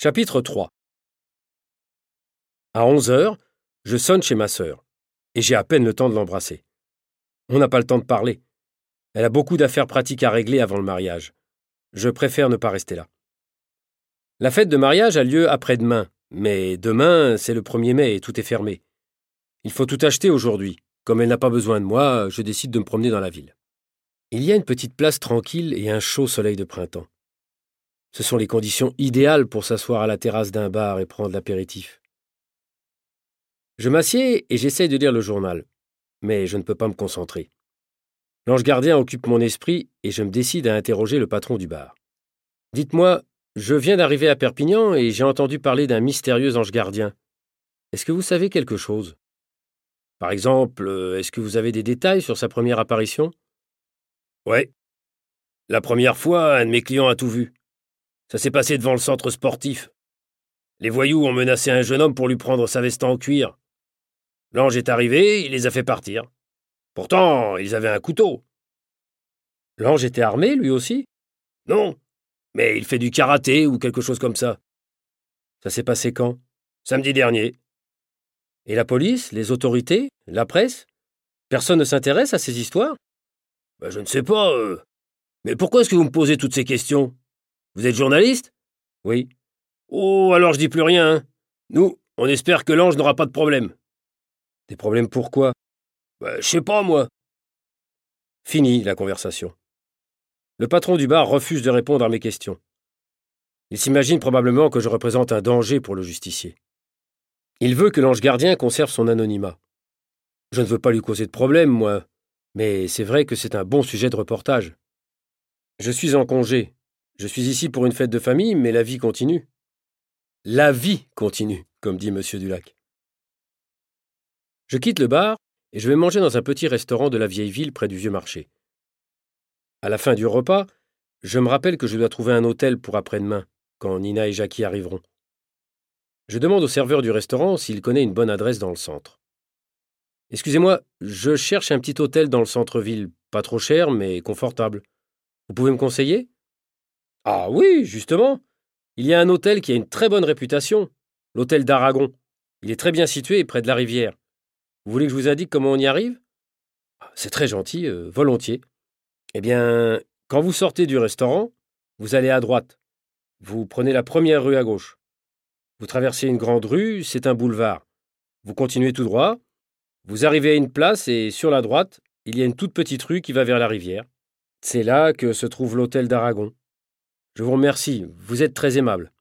Chapitre 3 À onze heures, je sonne chez ma sœur, et j'ai à peine le temps de l'embrasser. On n'a pas le temps de parler. Elle a beaucoup d'affaires pratiques à régler avant le mariage. Je préfère ne pas rester là. La fête de mariage a lieu après-demain, mais demain, c'est le 1er mai et tout est fermé. Il faut tout acheter aujourd'hui. Comme elle n'a pas besoin de moi, je décide de me promener dans la ville. Il y a une petite place tranquille et un chaud soleil de printemps. Ce sont les conditions idéales pour s'asseoir à la terrasse d'un bar et prendre l'apéritif. Je m'assieds et j'essaye de lire le journal, mais je ne peux pas me concentrer. L'ange gardien occupe mon esprit et je me décide à interroger le patron du bar. Dites-moi, je viens d'arriver à Perpignan et j'ai entendu parler d'un mystérieux ange gardien. Est-ce que vous savez quelque chose? Par exemple, est-ce que vous avez des détails sur sa première apparition? Ouais. La première fois, un de mes clients a tout vu. Ça s'est passé devant le centre sportif. Les voyous ont menacé un jeune homme pour lui prendre sa veste en cuir. L'ange est arrivé, il les a fait partir. Pourtant, ils avaient un couteau. L'ange était armé, lui aussi? Non, mais il fait du karaté ou quelque chose comme ça. Ça s'est passé quand? Samedi dernier. Et la police, les autorités, la presse? Personne ne s'intéresse à ces histoires? Ben, Je ne sais pas. Euh. Mais pourquoi est-ce que vous me posez toutes ces questions? Vous êtes journaliste? Oui. Oh, alors je dis plus rien. Hein. Nous, on espère que l'ange n'aura pas de problème. Des problèmes pourquoi bah, Je sais pas, moi. Fini la conversation. Le patron du bar refuse de répondre à mes questions. Il s'imagine probablement que je représente un danger pour le justicier. Il veut que l'ange gardien conserve son anonymat. Je ne veux pas lui causer de problème, moi, mais c'est vrai que c'est un bon sujet de reportage. Je suis en congé, je suis ici pour une fête de famille, mais la vie continue. La vie continue, comme dit M. Dulac. Je quitte le bar et je vais manger dans un petit restaurant de la vieille ville près du vieux marché. À la fin du repas, je me rappelle que je dois trouver un hôtel pour après-demain, quand Nina et Jackie arriveront. Je demande au serveur du restaurant s'il connaît une bonne adresse dans le centre. Excusez-moi, je cherche un petit hôtel dans le centre-ville, pas trop cher, mais confortable. Vous pouvez me conseiller? Ah oui, justement. Il y a un hôtel qui a une très bonne réputation, l'hôtel d'Aragon. Il est très bien situé près de la rivière. Vous voulez que je vous indique comment on y arrive? C'est très gentil, euh, volontiers. Eh bien, quand vous sortez du restaurant, vous allez à droite. Vous prenez la première rue à gauche. Vous traversez une grande rue, c'est un boulevard. Vous continuez tout droit. Vous arrivez à une place et sur la droite, il y a une toute petite rue qui va vers la rivière. C'est là que se trouve l'hôtel d'Aragon. Je vous remercie, vous êtes très aimable.